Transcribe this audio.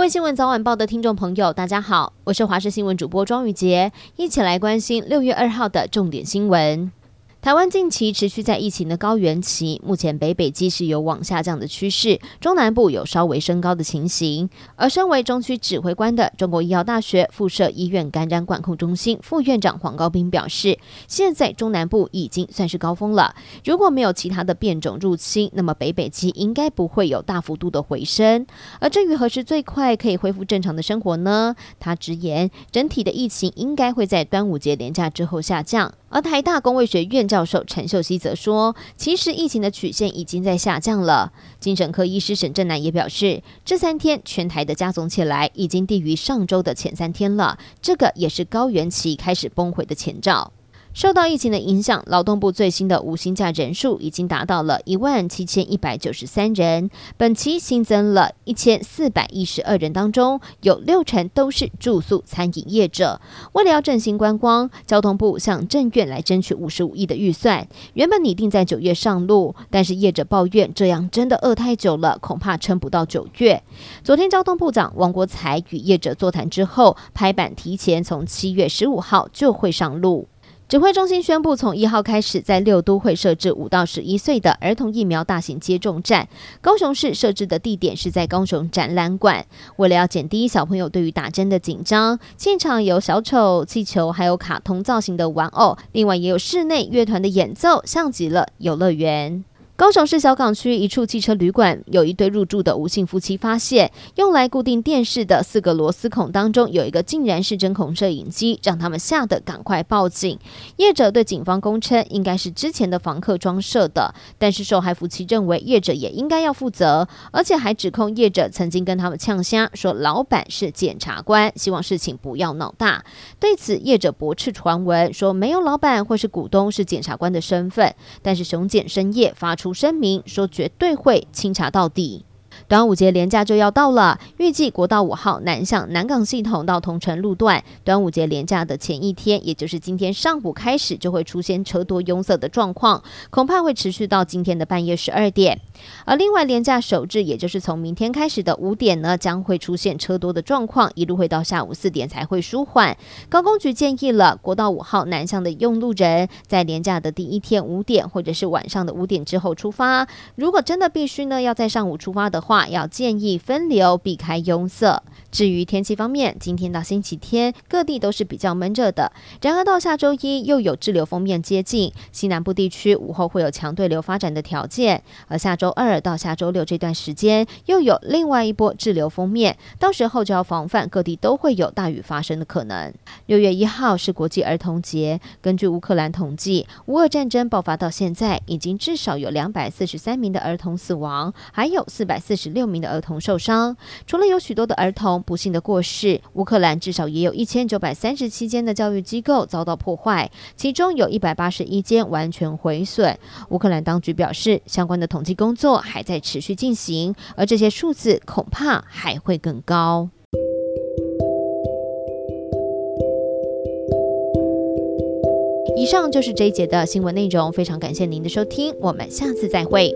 各位新闻早晚报的听众朋友，大家好，我是华视新闻主播庄宇杰，一起来关心六月二号的重点新闻。台湾近期持续在疫情的高原期，目前北北基是有往下降的趋势，中南部有稍微升高的情形。而身为中区指挥官的中国医药大学附设医院感染管控中心副院长黄高斌表示，现在中南部已经算是高峰了，如果没有其他的变种入侵，那么北北基应该不会有大幅度的回升。而至于何时最快可以恢复正常的生活呢？他直言，整体的疫情应该会在端午节连假之后下降。而台大公卫学院教授陈秀熙则说，其实疫情的曲线已经在下降了。精神科医师沈正南也表示，这三天全台的加总起来已经低于上周的前三天了，这个也是高原期开始崩毁的前兆。受到疫情的影响，劳动部最新的无薪假人数已经达到了一万七千一百九十三人。本期新增了一千四百一十二人，当中有六成都是住宿餐饮业者。为了要振兴观光，交通部向政院来争取五十五亿的预算，原本拟定在九月上路，但是业者抱怨这样真的饿太久了，恐怕撑不到九月。昨天交通部长王国材与业者座谈之后，拍板提前从七月十五号就会上路。指挥中心宣布，从一号开始，在六都会设置五到十一岁的儿童疫苗大型接种站。高雄市设置的地点是在高雄展览馆。为了要减低小朋友对于打针的紧张，现场有小丑、气球，还有卡通造型的玩偶，另外也有室内乐团的演奏，像极了游乐园。高雄市小港区一处汽车旅馆，有一对入住的吴姓夫妻发现，用来固定电视的四个螺丝孔当中有一个竟然是针孔摄影机，让他们吓得赶快报警。业者对警方供称，应该是之前的房客装设的，但是受害夫妻认为业者也应该要负责，而且还指控业者曾经跟他们呛声，说老板是检察官，希望事情不要闹大。对此，业者驳斥传闻，说没有老板或是股东是检察官的身份，但是雄检深夜发出。声明说绝对会清查到底。端午节连假就要到了，预计国道五号南向南港系统到同城路段，端午节连假的前一天，也就是今天上午开始，就会出现车多拥塞的状况，恐怕会持续到今天的半夜十二点。而另外连假首日，也就是从明天开始的五点呢，将会出现车多的状况，一路会到下午四点才会舒缓。高工局建议了国道五号南向的用路人，在连假的第一天五点或者是晚上的五点之后出发。如果真的必须呢，要在上午出发的话，要建议分流，避开拥塞。至于天气方面，今天到星期天各地都是比较闷热的。然而到下周一又有滞留锋面接近，西南部地区午后会有强对流发展的条件。而下周二到下周六这段时间又有另外一波滞留锋面，到时候就要防范各地都会有大雨发生的可能。六月一号是国际儿童节，根据乌克兰统计，乌俄战争爆发到现在，已经至少有两百四十三名的儿童死亡，还有四百四十六名的儿童受伤。除了有许多的儿童。不幸的过世，乌克兰至少也有一千九百三十七间的教育机构遭到破坏，其中有一百八十一间完全毁损。乌克兰当局表示，相关的统计工作还在持续进行，而这些数字恐怕还会更高。以上就是这一节的新闻内容，非常感谢您的收听，我们下次再会。